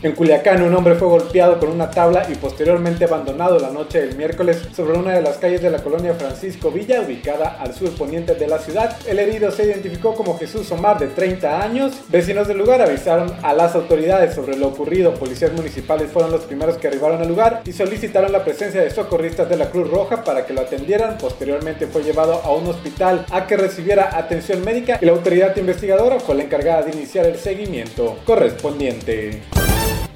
En Culiacán, un hombre fue golpeado con una tabla y posteriormente abandonado la noche del miércoles sobre una de las calles de la colonia Francisco Villa, ubicada al sur poniente de la ciudad. El herido se identificó como Jesús Omar, de 30 años. Vecinos del lugar avisaron a las autoridades sobre lo ocurrido. Policías municipales fueron los primeros que arribaron al lugar y solicitaron la presencia de socorristas de la Cruz Roja para que lo atendieran. Posteriormente fue llevado a un hospital a que recibiera atención médica y la autoridad investigadora fue la encargada de iniciar el seguimiento correspondiente.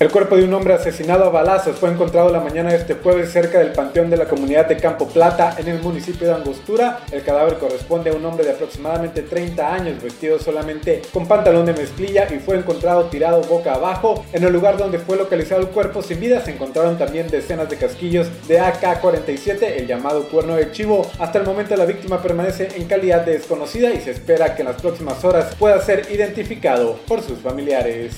El cuerpo de un hombre asesinado a balazos fue encontrado la mañana de este jueves cerca del panteón de la comunidad de Campo Plata en el municipio de Angostura. El cadáver corresponde a un hombre de aproximadamente 30 años vestido solamente con pantalón de mezclilla y fue encontrado tirado boca abajo. En el lugar donde fue localizado el cuerpo sin vida se encontraron también decenas de casquillos de AK-47, el llamado cuerno de chivo. Hasta el momento la víctima permanece en calidad de desconocida y se espera que en las próximas horas pueda ser identificado por sus familiares.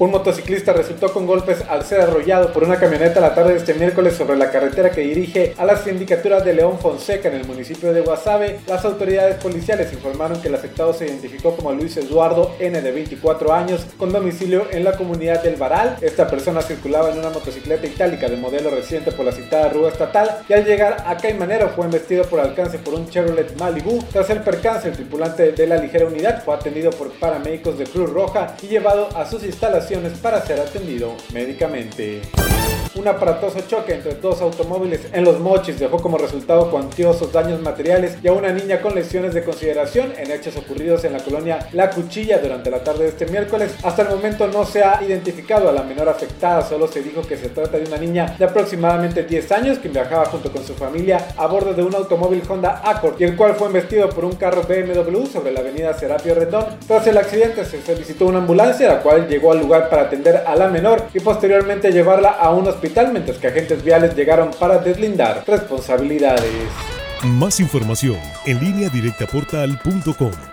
Un motociclista resultó con golpes al ser arrollado por una camioneta la tarde de este miércoles sobre la carretera que dirige a las sindicaturas de León Fonseca en el municipio de Guasave. Las autoridades policiales informaron que el afectado se identificó como Luis Eduardo N de 24 años con domicilio en la comunidad del Varal. Esta persona circulaba en una motocicleta itálica de modelo reciente por la citada rúa estatal y al llegar a Caimanero fue embestido por alcance por un Chevrolet Malibu. Tras el percance, el tripulante de la ligera unidad fue atendido por paramédicos de Cruz Roja y llevado a sus instalaciones para ser atendido médicamente. Un aparatoso choque entre dos automóviles en Los Mochis dejó como resultado cuantiosos daños materiales y a una niña con lesiones de consideración en hechos ocurridos en la colonia La Cuchilla durante la tarde de este miércoles. Hasta el momento no se ha identificado a la menor afectada, solo se dijo que se trata de una niña de aproximadamente 10 años que viajaba junto con su familia a bordo de un automóvil Honda Accord y el cual fue embestido por un carro BMW sobre la avenida Serapio Redón. Tras el accidente se solicitó una ambulancia la cual llegó al lugar para atender a la menor y posteriormente llevarla a un hospital mientras que agentes viales llegaron para deslindar responsabilidades. Más información en línea directa portal.com.